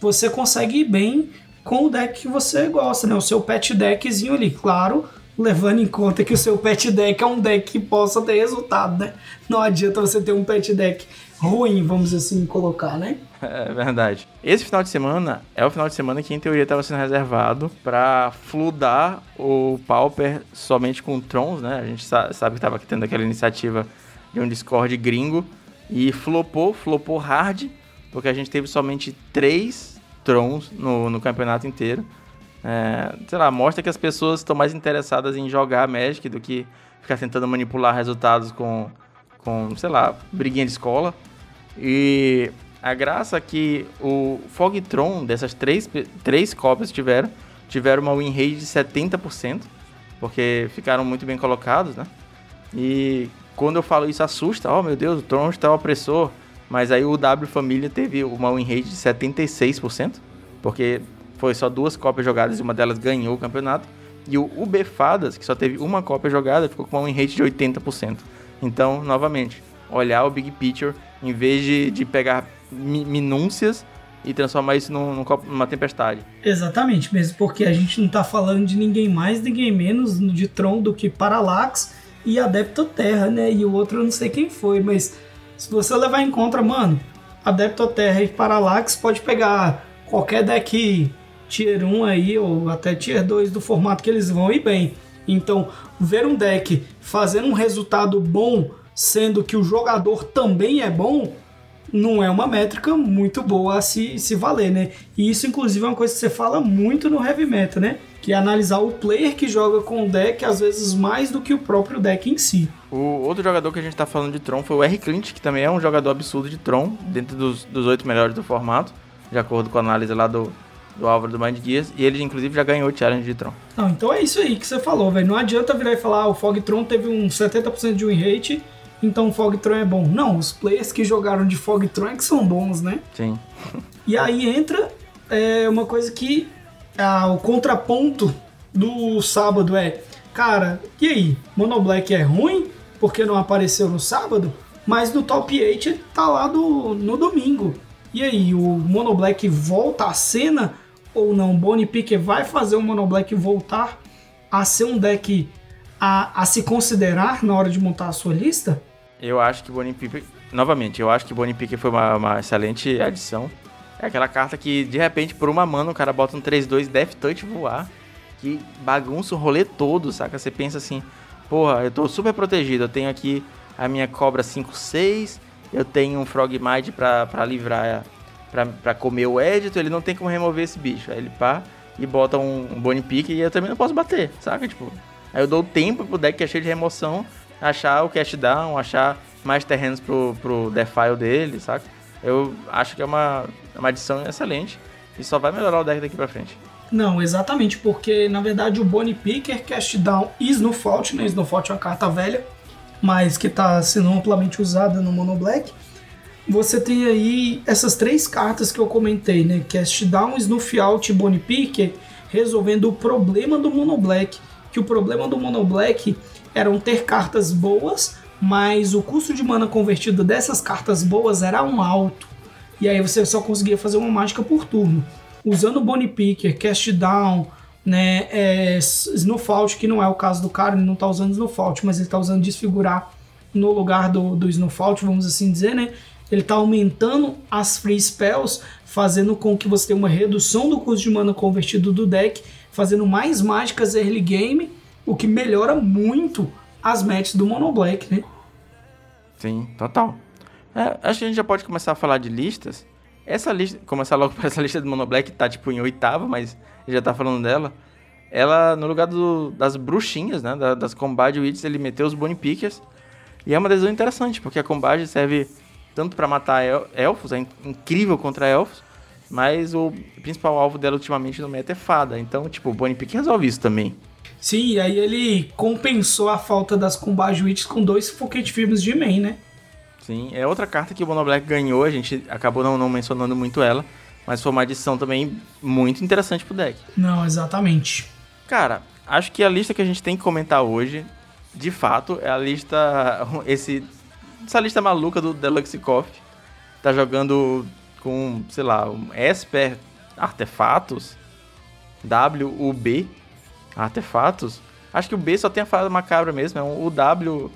Você consegue ir bem com o deck que você gosta, né? O seu pet deckzinho ali, claro, levando em conta que o seu pet deck é um deck que possa ter resultado, né? Não adianta você ter um pet deck ruim, vamos assim colocar, né? É verdade. Esse final de semana é o final de semana que em teoria estava sendo reservado para fludar o Pauper somente com Trons, né? A gente sabe que estava tendo aquela iniciativa de um Discord gringo e flopou, flopou hard, porque a gente teve somente três Trons no, no campeonato inteiro. É, sei lá, mostra que as pessoas estão mais interessadas em jogar Magic do que ficar tentando manipular resultados com, com sei lá, briguinha de escola. E A graça é que o Fogtron, dessas três, três cópias tiveram, tiveram uma win rate de 70%, porque ficaram muito bem colocados, né? E quando eu falo isso assusta, oh meu Deus, o Tron está opressor. Mas aí o W Família teve uma win rate de 76%, porque foi só duas cópias jogadas e uma delas ganhou o campeonato. E o UB Fadas, que só teve uma cópia jogada, ficou com uma win rate de 80%. Então, novamente, olhar o Big Picture em vez de, de pegar mi minúcias e transformar isso num, numa tempestade. Exatamente, mesmo porque a gente não está falando de ninguém mais, ninguém menos de Tron do que Parallax e Adepto Terra, né? E o outro eu não sei quem foi, mas se você levar em conta, mano, Adepto Terra e Parallax pode pegar qualquer deck Tier 1 aí, ou até Tier 2 do formato que eles vão ir bem. Então, ver um deck fazendo um resultado bom, sendo que o jogador também é bom, não é uma métrica muito boa a se, se valer, né? E isso, inclusive, é uma coisa que você fala muito no Heavy Metal, né? Que é analisar o player que joga com o deck, às vezes mais do que o próprio deck em si. O outro jogador que a gente tá falando de Tron foi o R. Clint, que também é um jogador absurdo de Tron, dentro dos oito melhores do formato, de acordo com a análise lá do, do Álvaro do Mind Gears, e ele inclusive já ganhou o challenge de Tron. Não, então é isso aí que você falou, velho. Não adianta virar e falar, ah, o Fog Tron teve um 70% de win rate, então o Fog Tron é bom. Não, os players que jogaram de Fog Tron é que são bons, né? Sim. e aí entra é, uma coisa que ah, o contraponto do sábado é, cara, e aí? Mono Black é ruim porque não apareceu no sábado, mas no top 8 tá lá do, no domingo. E aí, o Mono Black volta à cena ou não? Bonnie Picker vai fazer o Mono Black voltar a ser um deck a, a se considerar na hora de montar a sua lista? Eu acho que Bonnie Picker, novamente, eu acho que Picker foi uma, uma excelente adição. É aquela carta que de repente por uma mana o cara bota um 3-2 Death Touch voar, que bagunça o rolê todo, saca? Você pensa assim, porra, eu tô super protegido, eu tenho aqui a minha cobra 5-6, eu tenho um Frogmite pra, pra livrar, pra, pra comer o Edito, ele não tem como remover esse bicho. Aí ele pá e bota um, um Bone Pick e eu também não posso bater, saca? Tipo, aí eu dou tempo pro deck que é cheio de remoção achar o cast down, achar mais terrenos pro, pro defile dele, saca? Eu acho que é uma, uma adição excelente e só vai melhorar o deck daqui pra frente. Não, exatamente, porque na verdade o Bonnie Picker, Cast Down e Snowfault, né? Snowfault é uma carta velha, mas que está sendo amplamente usada no Mono Black. Você tem aí essas três cartas que eu comentei, né? Cast Down, Snowfault e Bonnie Picker, resolvendo o problema do Mono Black. Que o problema do Mono Black eram ter cartas boas, mas o custo de mana convertido dessas cartas boas era um alto. E aí você só conseguia fazer uma mágica por turno. Usando Bonnie Picker, Cast Down, né, é, Snowfault, que não é o caso do cara, ele não está usando Snowfault, mas ele está usando Desfigurar no lugar do, do Snowfault, vamos assim dizer, né? Ele está aumentando as free spells, fazendo com que você tenha uma redução do custo de mana convertido do deck, fazendo mais mágicas early game o que melhora muito as matches do Mono Black, né? Sim, total. É, acho que a gente já pode começar a falar de listas. Essa lista, começar logo por essa lista do Mono Black, tá tipo em oitava, mas já tá falando dela. Ela, no lugar do, das bruxinhas, né, das Combate Witches, ele meteu os Bone Pickers. E é uma decisão interessante, porque a Combate serve tanto para matar el elfos, é incrível contra elfos, mas o principal alvo dela ultimamente no meta é fada. Então, tipo, o Bonnie Pick resolve isso também. Sim, aí ele compensou a falta das Combat com dois Pocket Films de main, né? Sim, é outra carta que o Mono Black ganhou, a gente acabou não, não mencionando muito ela, mas foi uma adição também muito interessante pro deck. Não, exatamente. Cara, acho que a lista que a gente tem que comentar hoje, de fato, é a lista. Esse, essa lista maluca do Deluxe Coffee. Tá jogando com, sei lá, um Esper Artefatos, WUB, artefatos. Acho que o B só tem a fada macabra mesmo, é um, o W,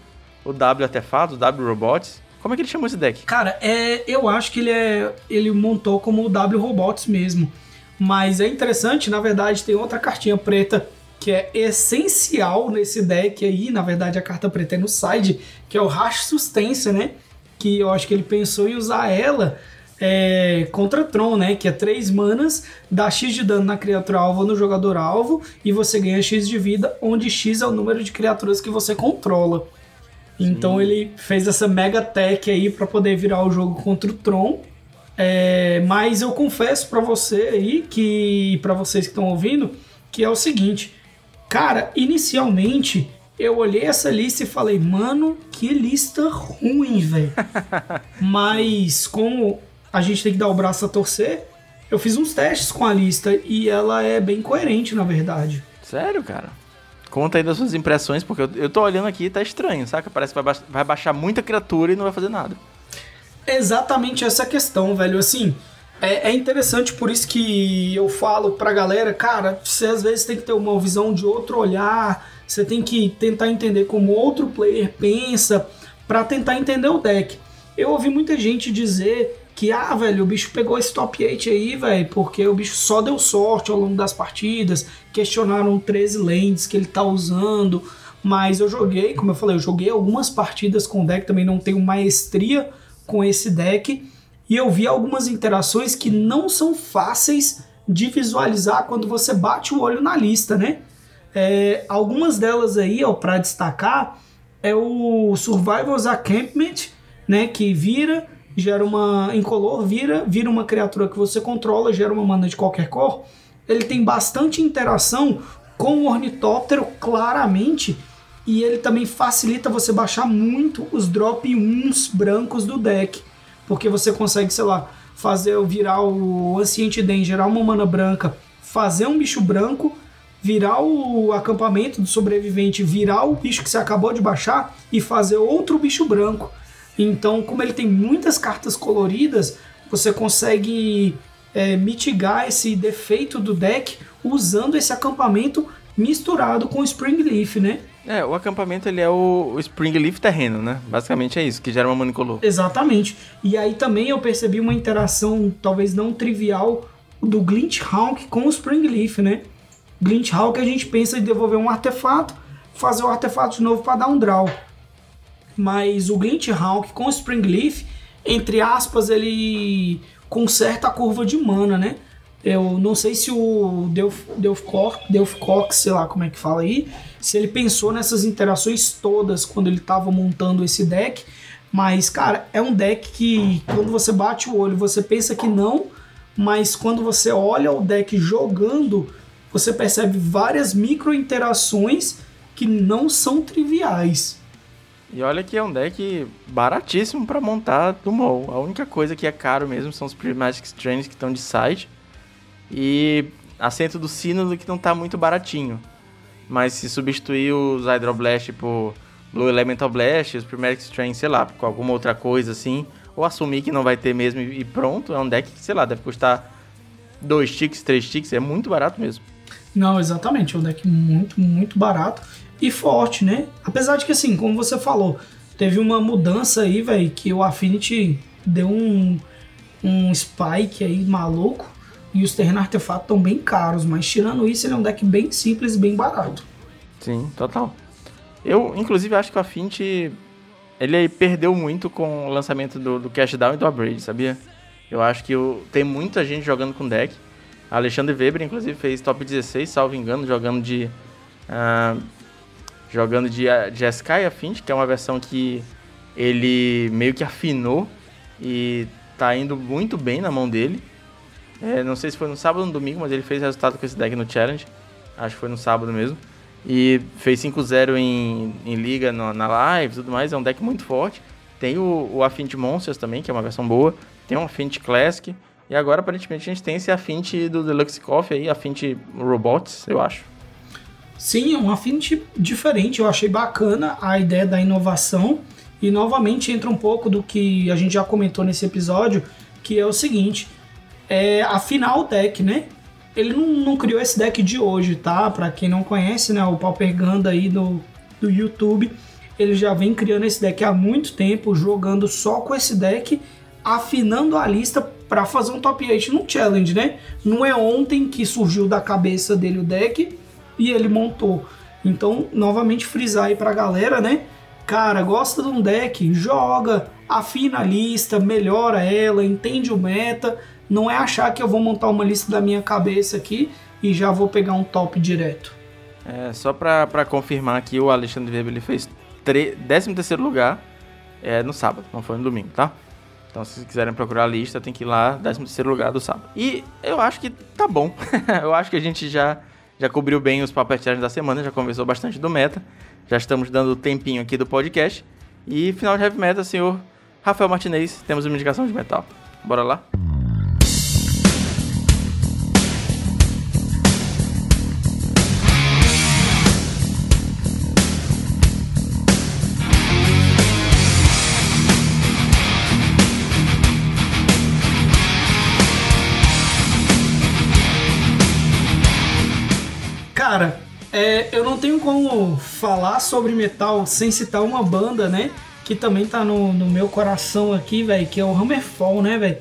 o W artefatos, o W robots. Como é que ele chamou esse deck? Cara, é, eu acho que ele é, ele montou como o W robots mesmo. Mas é interessante, na verdade, tem outra cartinha preta que é essencial nesse deck aí, na verdade a carta preta é no side, que é o Rash Sustância, né? Que eu acho que ele pensou em usar ela é, contra Tron, né? Que é 3 manas, dá X de dano na criatura alvo no jogador alvo e você ganha X de vida, onde X é o número de criaturas que você controla. Sim. Então ele fez essa mega tech aí para poder virar o jogo contra o Tron. É, mas eu confesso para você aí que para vocês que estão ouvindo que é o seguinte, cara, inicialmente eu olhei essa lista e falei, mano, que lista ruim, velho. mas como a gente tem que dar o braço a torcer, eu fiz uns testes com a lista e ela é bem coerente, na verdade. Sério, cara? Conta aí das suas impressões, porque eu, eu tô olhando aqui e tá estranho, saca? Parece que vai, ba vai baixar muita criatura e não vai fazer nada. Exatamente essa questão, velho. Assim, é, é, interessante por isso que eu falo pra galera, cara, você às vezes tem que ter uma visão de outro olhar, você tem que tentar entender como outro player pensa para tentar entender o deck. Eu ouvi muita gente dizer que, ah, velho, o bicho pegou esse top 8 aí, velho, porque o bicho só deu sorte ao longo das partidas, questionaram 13 lands que ele tá usando, mas eu joguei, como eu falei, eu joguei algumas partidas com o deck, também não tenho maestria com esse deck, e eu vi algumas interações que não são fáceis de visualizar quando você bate o olho na lista, né? É, algumas delas aí, ó, para destacar, é o Survival's Acampment, né, que vira gera uma incolor, vira, vira uma criatura que você controla, gera uma mana de qualquer cor. Ele tem bastante interação com o ornitóptero, claramente, e ele também facilita você baixar muito os drop 1 brancos do deck, porque você consegue, sei lá, fazer virar o Ancient Den, gerar uma mana branca, fazer um bicho branco, virar o acampamento do sobrevivente, virar o bicho que você acabou de baixar e fazer outro bicho branco. Então, como ele tem muitas cartas coloridas, você consegue é, mitigar esse defeito do deck usando esse acampamento misturado com o Spring Leaf, né? É, o acampamento ele é o, Spring Leaf terreno, né? Basicamente é isso, que gera uma manicolor. Exatamente. E aí também eu percebi uma interação, talvez não trivial, do Glint Hawk com o Spring Leaf, né? Glint Hawk a gente pensa em devolver um artefato, fazer o artefato de novo para dar um draw mas o Glint Hawk com o Spring Leaf, entre aspas, ele conserta a curva de mana, né? Eu não sei se o Delf, Cox, sei lá como é que fala aí, se ele pensou nessas interações todas quando ele estava montando esse deck, mas cara, é um deck que quando você bate o olho você pensa que não, mas quando você olha o deck jogando, você percebe várias micro interações que não são triviais. E olha que é um deck baratíssimo para montar do Mol. A única coisa que é caro mesmo são os Prismatic Strands que estão de side. E assento do Sino que não tá muito baratinho. Mas se substituir os Hydroblast por Blue Elemental Blast, os Prismatic Strands, sei lá, com alguma outra coisa assim, ou assumir que não vai ter mesmo e pronto, é um deck que, sei lá, deve custar 2 ticks, 3 ticks, é muito barato mesmo. Não, exatamente, é um deck muito, muito barato e forte, né? Apesar de que, assim, como você falou, teve uma mudança aí, velho, que o Affinity deu um, um spike aí maluco e os terrenos artefatos estão bem caros, mas tirando isso, ele é um deck bem simples e bem barato. Sim, total. Eu, inclusive, acho que o Affinity ele perdeu muito com o lançamento do, do Cash Down e do Upgrade, sabia? Eu acho que o, tem muita gente jogando com deck. Alexandre Weber, inclusive, fez top 16, salvo engano, jogando de uh, jogando de, de Sky Affinity, que é uma versão que ele meio que afinou e tá indo muito bem na mão dele. É, não sei se foi no sábado ou no domingo, mas ele fez resultado com esse deck no Challenge. Acho que foi no sábado mesmo. E fez 5-0 em, em liga no, na live e tudo mais. É um deck muito forte. Tem o, o Affinity Monsters também, que é uma versão boa. Tem o Affinity Classic. E agora, aparentemente, a gente tem esse Affinity do Deluxe Coffee aí, Affinity Robots, eu acho. Sim, é um Affinity diferente. Eu achei bacana a ideia da inovação. E novamente entra um pouco do que a gente já comentou nesse episódio, que é o seguinte: é, afinal o deck, né? Ele não, não, criou esse deck de hoje, tá? Para quem não conhece, né? O Pauper Ganda aí do, do YouTube, ele já vem criando esse deck há muito tempo, jogando só com esse deck, afinando a lista para fazer um top 8 no challenge, né? Não é ontem que surgiu da cabeça dele o deck e ele montou. Então, novamente frisar aí pra galera, né? Cara, gosta de um deck, joga, afina a lista, melhora ela, entende o meta. Não é achar que eu vou montar uma lista da minha cabeça aqui e já vou pegar um top direto. É, só pra confirmar aqui, o Alexandre Weber ele fez 13 lugar é, no sábado, não foi no domingo, tá? Então, se quiserem procurar a lista, tem que ir lá, 13 lugar do sábado. E eu acho que tá bom. eu acho que a gente já, já cobriu bem os papéis da semana, já conversou bastante do meta. Já estamos dando tempinho aqui do podcast. E final de Heavy Metal, senhor Rafael Martinez, temos uma indicação de metal. Bora lá? É, eu não tenho como falar sobre metal sem citar uma banda, né? Que também tá no, no meu coração aqui, velho, que é o Hammerfall, né, velho?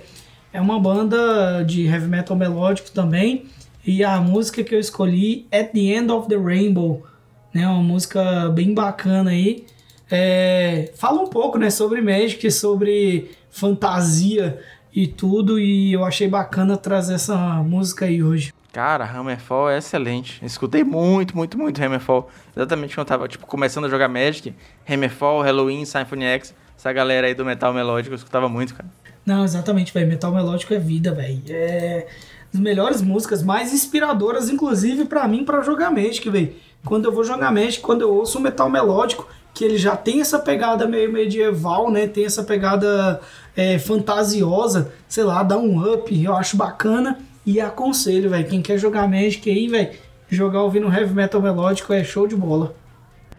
É uma banda de heavy metal melódico também. E a música que eu escolhi é The End of the Rainbow, né? Uma música bem bacana aí. É, fala um pouco, né, sobre Magic, sobre fantasia e tudo. E eu achei bacana trazer essa música aí hoje. Cara, Hammerfall é excelente. Escutei muito, muito, muito Hammerfall. Exatamente quando eu tava, tipo, começando a jogar Magic. Hammerfall, Halloween, Symphony X. Essa galera aí do metal melódico eu escutava muito, cara. Não, exatamente, velho. Metal melódico é vida, velho. É as melhores músicas, mais inspiradoras, inclusive, para mim, para jogar Magic, velho. Quando eu vou jogar Magic, quando eu ouço um metal melódico, que ele já tem essa pegada meio medieval, né? Tem essa pegada é, fantasiosa, sei lá, dá um up, eu acho bacana. E aconselho, velho, quem quer jogar Magic aí, velho, jogar ouvindo heavy metal melódico é show de bola.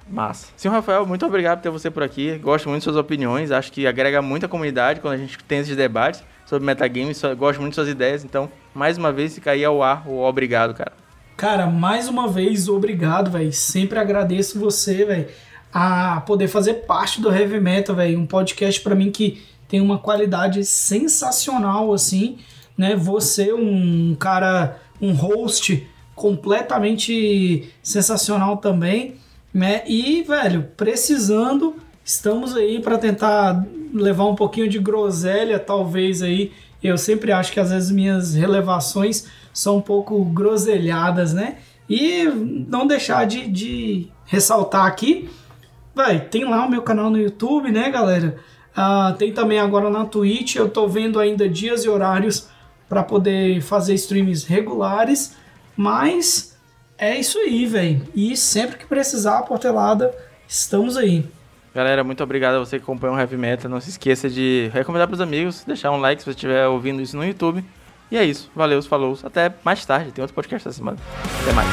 Massa. Senhor Rafael, muito obrigado por ter você por aqui. Gosto muito de suas opiniões. Acho que agrega muita comunidade quando a gente tem esses debates sobre metagames. Gosto muito de suas ideias. Então, mais uma vez, fica aí ao ar o obrigado, cara. Cara, mais uma vez, obrigado, velho. Sempre agradeço você, velho, a poder fazer parte do Heavy Metal, velho. Um podcast para mim que tem uma qualidade sensacional, assim né? Você um cara, um host completamente sensacional também, né? E, velho, precisando, estamos aí para tentar levar um pouquinho de groselha, talvez aí. Eu sempre acho que às vezes minhas relevações são um pouco groselhadas, né? E não deixar de, de ressaltar aqui, vai, tem lá o meu canal no YouTube, né, galera? Uh, tem também agora na Twitch, eu tô vendo ainda dias e horários para poder fazer streams regulares, mas é isso aí, velho. E sempre que precisar, a Portelada, estamos aí. Galera, muito obrigado a você que acompanha o Heavy Metal. Não se esqueça de recomendar para os amigos, deixar um like se você estiver ouvindo isso no YouTube. E é isso. Valeu, falou. Até mais tarde. Tem outro podcast essa semana. Até mais.